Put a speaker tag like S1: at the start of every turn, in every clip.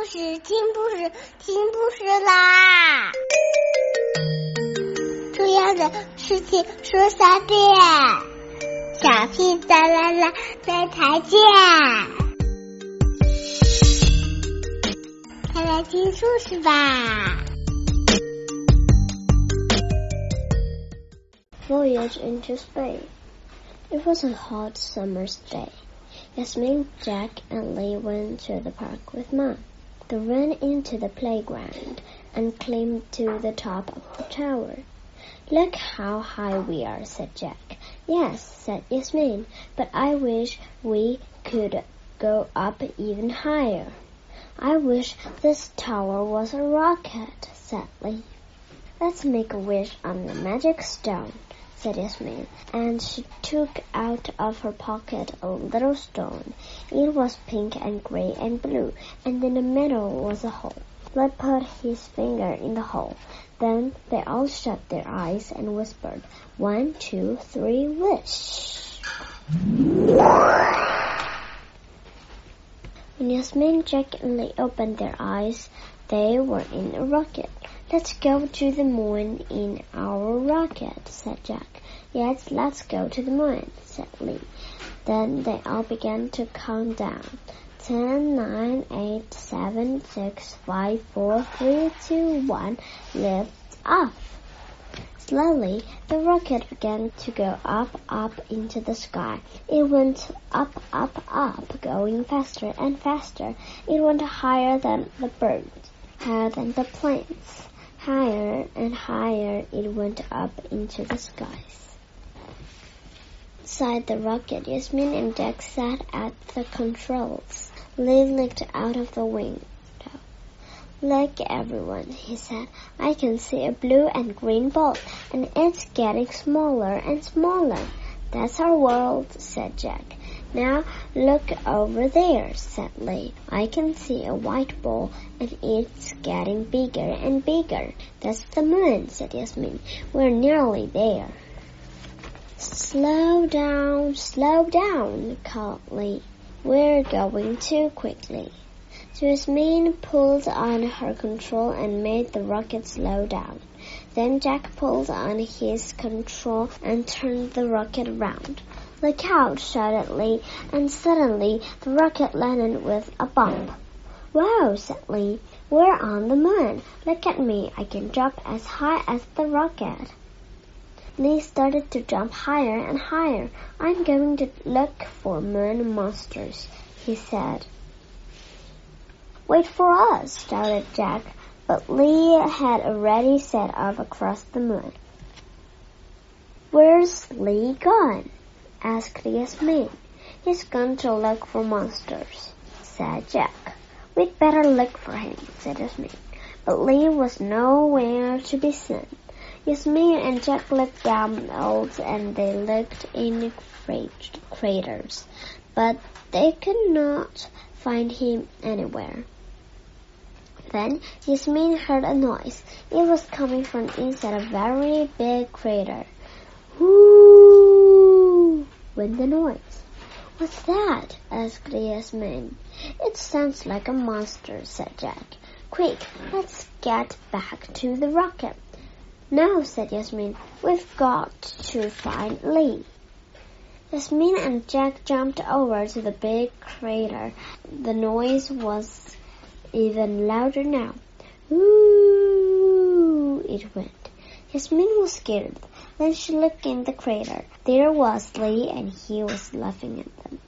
S1: 故事，听故事，听故事啦！重要的事情说三遍，小屁哒啦啦，明天见！快来听故事吧
S2: ！Voyage into space. It was a hot summer's day. Yasmin, Jack, and Lee went to the park with Mom. They ran into the playground and climbed to the top of the tower. Look how high we are, said Jack. Yes, said Yasmin, but I wish we could go up even higher. I wish this tower was a rocket, said Lee. Let's make a wish on the magic stone, said Yasmin, and she took out of her pocket a little stone. It was pink and gray and blue, and in the middle was a hole. Lee put his finger in the hole. Then they all shut their eyes and whispered, One, two, three, wish. When Yasmin, Jack, and Lee opened their eyes, they were in a rocket. Let's go to the moon in our rocket, said Jack. Yes, let's go to the moon, said Lee. Then they all began to count down. Ten, nine, eight, seven, six, five, four, three, two, one, lift off. Slowly, the rocket began to go up, up into the sky. It went up, up, up, going faster and faster. It went higher than the birds, higher than the planes. Higher and higher it went up into the skies. Inside the rocket, Yasmin and Jack sat at the controls. Lee looked out of the window. Look, everyone, he said. I can see a blue and green ball, and it's getting smaller and smaller. That's our world, said Jack. Now look over there, said Lee. I can see a white ball and it's getting bigger and bigger. That's the moon, said Yasmin. We're nearly there. Slow down, slow down, called Lee. We're going too quickly. So Yasmin pulled on her control and made the rocket slow down. Then Jack pulled on his control and turned the rocket around. Look out, shouted Lee, and suddenly the rocket landed with a bump. Wow, said Lee, we're on the moon. Look at me, I can jump as high as the rocket. Lee started to jump higher and higher. I'm going to look for moon monsters, he said. Wait for us, shouted Jack, but Lee had already set off across the moon. Where's Lee gone? Asked Yasmin. He's gone to look for monsters, said Jack. We'd better look for him, said Yasmin. But Lee was nowhere to be seen. Yasmin and Jack looked down mounds and they looked in the craters, but they could not find him anywhere. Then Yasmin heard a noise. It was coming from inside a very big crater. Whoo! Went the noise. What's that? asked Yasmin. It sounds like a monster, said Jack. Quick, let's get back to the rocket. No, said Yasmin. We've got to find Lee. Yasmin and Jack jumped over to the big crater. The noise was even louder now. Ooh, it went. Yasmin was scared. Then she looked in the crater. There was Lee, and he was laughing at them.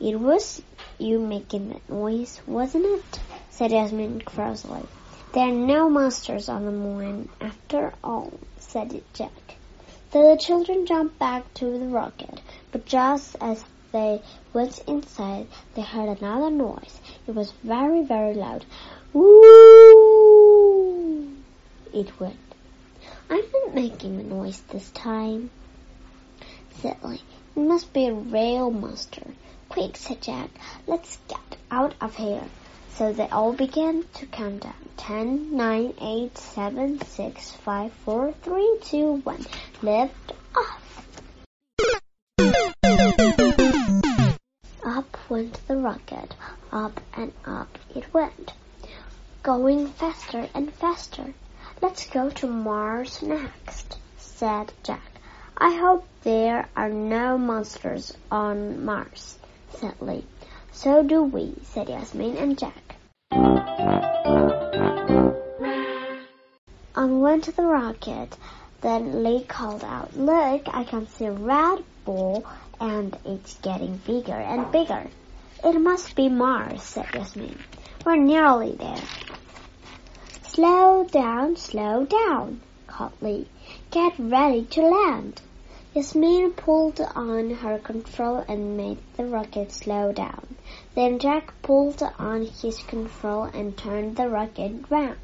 S2: It was you making that noise, wasn't it? said Yasmin crossly. There are no monsters on the moon after all, said Jack. So the children jumped back to the rocket, but just as they went inside, they heard another noise. It was very, very loud. Woo! It went. I'm not making a noise this time, Lee. It must be a real monster. Quick, said Jack. Let's get out of here. So they all began to count down. Ten, nine, eight, seven, six, five, four, three, two, one. Lift off. Up went the rocket. Up and up it went. going faster and faster. Let's go to Mars next, said Jack. I hope there are no monsters on Mars, said Lee. So do we, said Yasmin and Jack. On went to the rocket. Then Lee called out, Look, I can see a red ball and it's getting bigger and bigger. It must be Mars, said Yasmin. We're nearly there. Slow down, slow down, called Lee. Get ready to land. Yasmin pulled on her control and made the rocket slow down. Then Jack pulled on his control and turned the rocket round.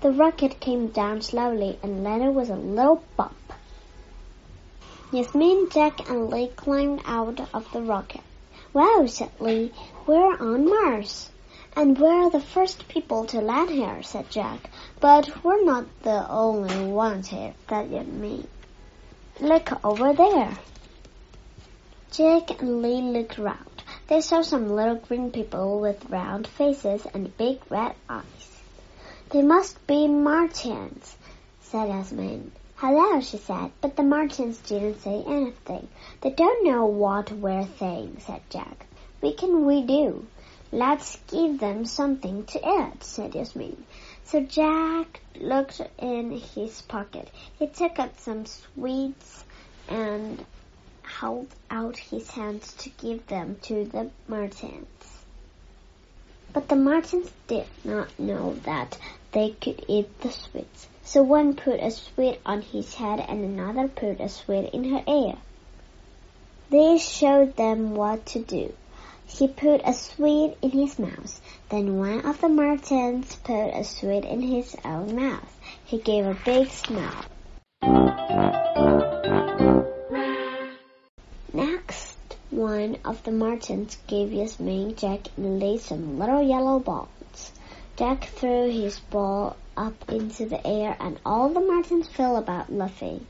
S2: The rocket came down slowly and landed with a little bump. Yasmin, Jack, and Lee climbed out of the rocket. Wow, said Lee, we're on Mars. And we're the first people to land here, said Jack. But we're not the only ones here, said Yasmin. Look over there. Jack and Lee looked round. They saw some little green people with round faces and big red eyes. They must be Martians, said Yasmin. Hello, she said, but the Martians didn't say anything. They don't know what we're saying, said Jack. What can we do? Let's give them something to eat, said Yasmin. So Jack looked in his pocket. He took out some sweets and held out his hands to give them to the Martians. But the Martians did not know that they could eat the sweets. So one put a sweet on his head and another put a sweet in her ear. This showed them what to do. He put a sweet in his mouth. Then one of the Martians put a sweet in his own mouth. He gave a big smile. Next, one of the Martians gave Yasmin, Jack, and Lee some little yellow balls. Jack threw his ball up into the air and all the Martians fell about laughing.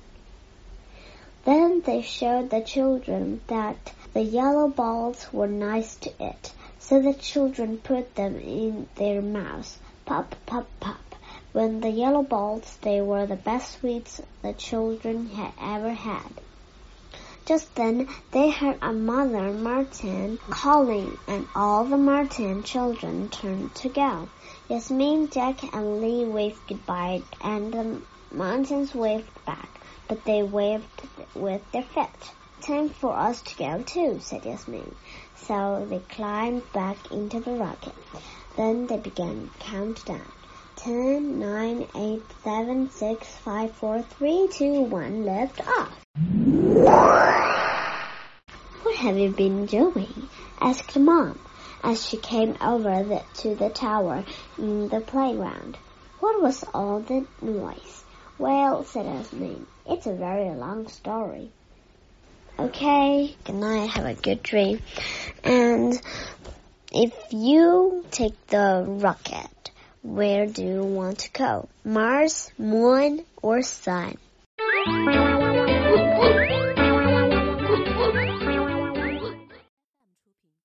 S2: Then they showed the children that the yellow balls were nice to eat, so the children put them in their mouths. Pop, pop, pop. When the yellow balls, they were the best sweets the children had ever had. Just then they heard a mother martian calling, and all the martian children turned to go. Yasmin, Jack, and Lee waved goodbye, and the Martians waved back, but they waved with their feet. Time for us to go too, said Yasmin. So they climbed back into the rocket. Then they began countdown. Ten, nine, eight, seven, six, five, four, three, two, one, lift off. What have you been doing? asked Mom as she came over the, to the tower in the playground. What was all the noise? Well, said Yasmin, it's a very long story. Okay, good night, have a good dream. And if you take the rocket, where do you want to go? Mars, Moon, or Sun?